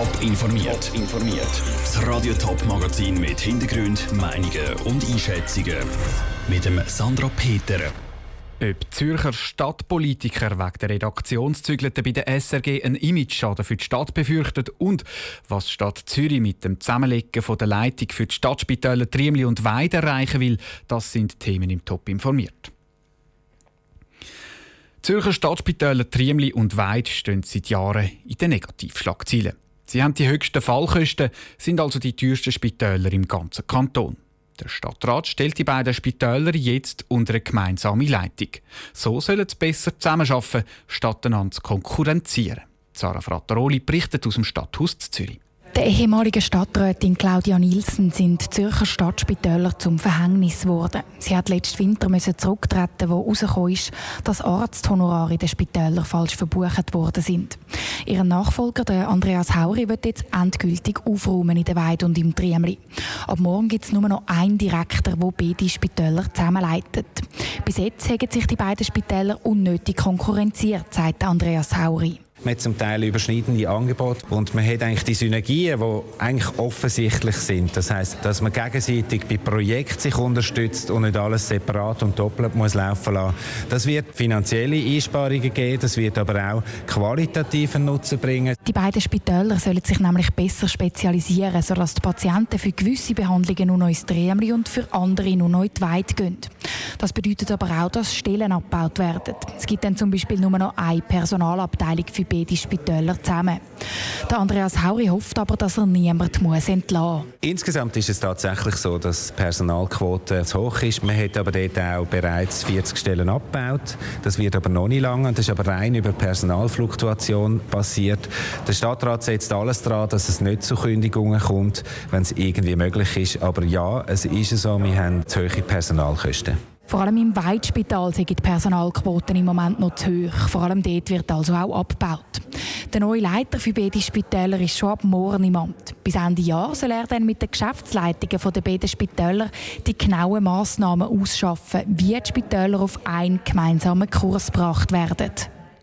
Top informiert. informiert. Das Radio Top Magazin mit Hintergrund, Meinungen und Einschätzungen mit dem Sandra Peter. Ob Zürcher Stadtpolitiker wegen der Redaktionszügelte bei der SRG einen Imageschaden für die Stadt befürchtet und was die Stadt Zürich mit dem Zusammenlegen von der Leitung für die Stadtspitäler Triemli und Weide erreichen will, das sind Themen im Top informiert. Zürcher Stadtspitäler Triemli und Weid stehen seit Jahren in den Negativschlagzeilen. Sie haben die höchsten Fallkosten, sind also die teuersten Spitäler im ganzen Kanton. Der Stadtrat stellt die beiden Spitäler jetzt unter eine gemeinsame Leitung. So sollen sie besser zusammenarbeiten, statt einander zu konkurrenzieren. Sarah Frattaroli berichtet aus dem Stadthaus Zürich. Der ehemaligen Stadträtin Claudia Nielsen sind Zürcher Stadtspitäler zum Verhängnis geworden. Sie hat letzten Winter müssen zurücktreten, wo herausgekommen ist, dass Arzthonorare in den falsch verbucht worden sind. Ihr Nachfolger, der Andreas Hauri, wird jetzt endgültig aufräumen in der Weide und im Triemli. Ab morgen gibt es nur noch einen Direktor, der beide Spitäler zusammenleitet. Bis jetzt haben sich die beiden Spitäler unnötig konkurrenziert, sagt Andreas Hauri. Man hat zum Teil überschneidende Angebote und man hat eigentlich die Synergien, die eigentlich offensichtlich sind. Das heißt, dass man gegenseitig bei Projekten sich unterstützt und nicht alles separat und doppelt muss laufen lassen. Das wird finanzielle Einsparungen geben, das wird aber auch qualitativen Nutzen bringen. Die beiden Spitäler sollen sich nämlich besser spezialisieren, sodass die Patienten für gewisse Behandlungen nur noch ins Drehmli und für andere nur noch in die Weite gehen. Das bedeutet aber auch, dass Stellen abgebaut werden. Es gibt dann zum Beispiel nur noch eine Personalabteilung für beide Spitäler zusammen. Der Andreas Hauri hofft aber, dass er niemand muss entlassen muss. Insgesamt ist es tatsächlich so, dass die Personalquote zu hoch ist. Man hat aber dort auch bereits 40 Stellen abgebaut. Das wird aber noch nicht lange. Das ist aber rein über Personalfluktuation passiert. Der Stadtrat setzt alles daran, dass es nicht zu Kündigungen kommt, wenn es irgendwie möglich ist. Aber ja, es ist so, wir haben zu hohe Personalkosten. Vor allem im Weitspital sind die Personalquoten im Moment noch zu hoch. Vor allem dort wird also auch abgebaut. Der neue Leiter für beide Spitäler ist schon ab morgen im Amt. Bis Ende Jahr soll er dann mit den Geschäftsleitungen der beiden Spitäler die genauen Massnahmen ausschaffen, wie die Spitäler auf einen gemeinsamen Kurs gebracht werden.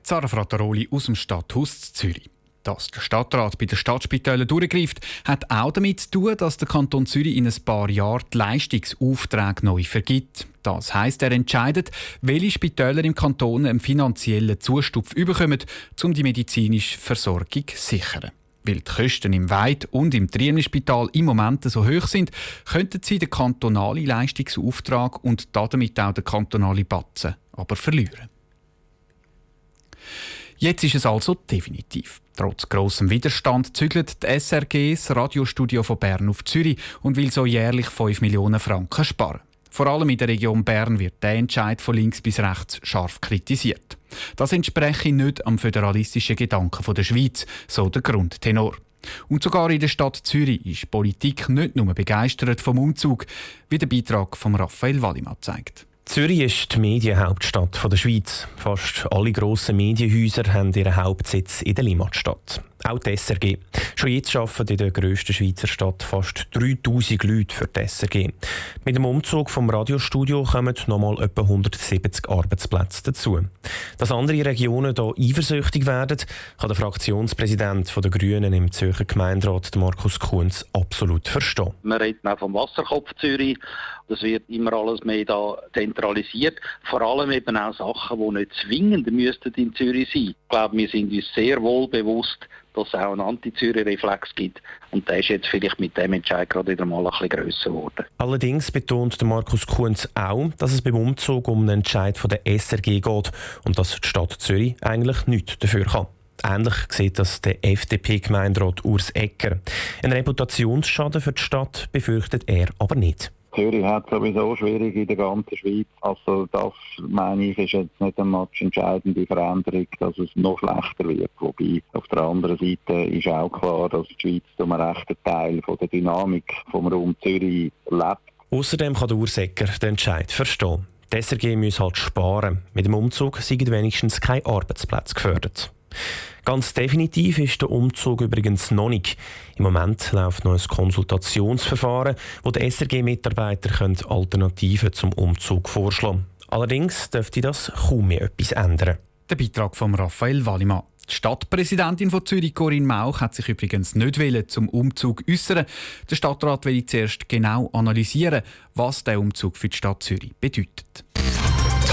Sarah Frattaroli aus dem Stadthaus Zürich. Dass der Stadtrat bei den Stadtspitälern durchgreift, hat auch damit zu tun, dass der Kanton Zürich in ein paar Jahren die Leistungsaufträge neu vergibt. Das heisst, er entscheidet, welche Spitäler im Kanton einen finanziellen Zustupf bekommen, um die medizinische Versorgung zu sichern. Weil die Kosten im Weid- und im Trienenspital im Moment so hoch sind, könnten sie den kantonalen Leistungsauftrag und damit auch den kantonalen Batzen aber verlieren. Jetzt ist es also definitiv. Trotz grossem Widerstand zügelt die SRG das Radiostudio von Bern auf Zürich und will so jährlich 5 Millionen Franken sparen. Vor allem in der Region Bern wird der Entscheid von links bis rechts scharf kritisiert. Das entspreche nicht am föderalistischen Gedanken der Schweiz, so der Grundtenor. Und sogar in der Stadt Zürich ist Politik nicht nur begeistert vom Umzug, wie der Beitrag von Raphael Wallimann zeigt. Zürich ist die Medienhauptstadt der Schweiz. Fast alle grossen Medienhäuser haben ihren Hauptsitz in der Limmatstadt. Auch die SRG. Schon jetzt arbeiten in der grössten Schweizer Stadt fast 3000 Leute für die SRG. Mit dem Umzug vom Radiostudio kommen nochmal etwa 170 Arbeitsplätze dazu. Dass andere Regionen hier eifersüchtig werden, kann der Fraktionspräsident der Grünen im Zürcher Gemeinderat, Markus Kunz, absolut verstehen. Wir reden auch vom Wasserkopf Zürich. Das wird immer alles mehr da zentralisiert. Vor allem eben auch Sachen, die nicht zwingend müssten in Zürich sein. Ich glaube, wir sind uns sehr wohl bewusst, dass es auch einen Anti-Zürich-Reflex gibt. Und der ist jetzt vielleicht mit dem Entscheid gerade wieder mal ein bisschen grösser geworden. Allerdings betont Markus Kunz auch, dass es beim Umzug um einen Entscheid von der SRG geht und dass die Stadt Zürich eigentlich nichts dafür kann. Ähnlich sieht das der FDP-Gemeinderat Urs Ecker. Ein Reputationsschaden für die Stadt befürchtet er aber nicht. Zürich hat sowieso schwierig in der ganzen Schweiz. Also das, meine ich, ist jetzt nicht eine entscheidende Veränderung, dass es noch schlechter wird. Wobei auf der anderen Seite ist auch klar, dass die Schweiz zum rechten Teil von der Dynamik vom Raum Zürich lebt. Außerdem kann der Ursäcker den Entscheid verstehen. Die SRG muss halt sparen. Mit dem Umzug sind wenigstens kein Arbeitsplatz gefördert. Ganz definitiv ist der Umzug übrigens noch nicht. Im Moment läuft noch ein Konsultationsverfahren, wo die SRG-Mitarbeiter Alternativen zum Umzug vorschlagen können. Allerdings dürfte das kaum mehr etwas ändern. Der Beitrag von Raphael Wallimann. Die Stadtpräsidentin von Zürich, Corinne Mauch, hat sich übrigens nicht zum Umzug äußern. Der Stadtrat will zuerst genau analysieren, was der Umzug für die Stadt Zürich bedeutet.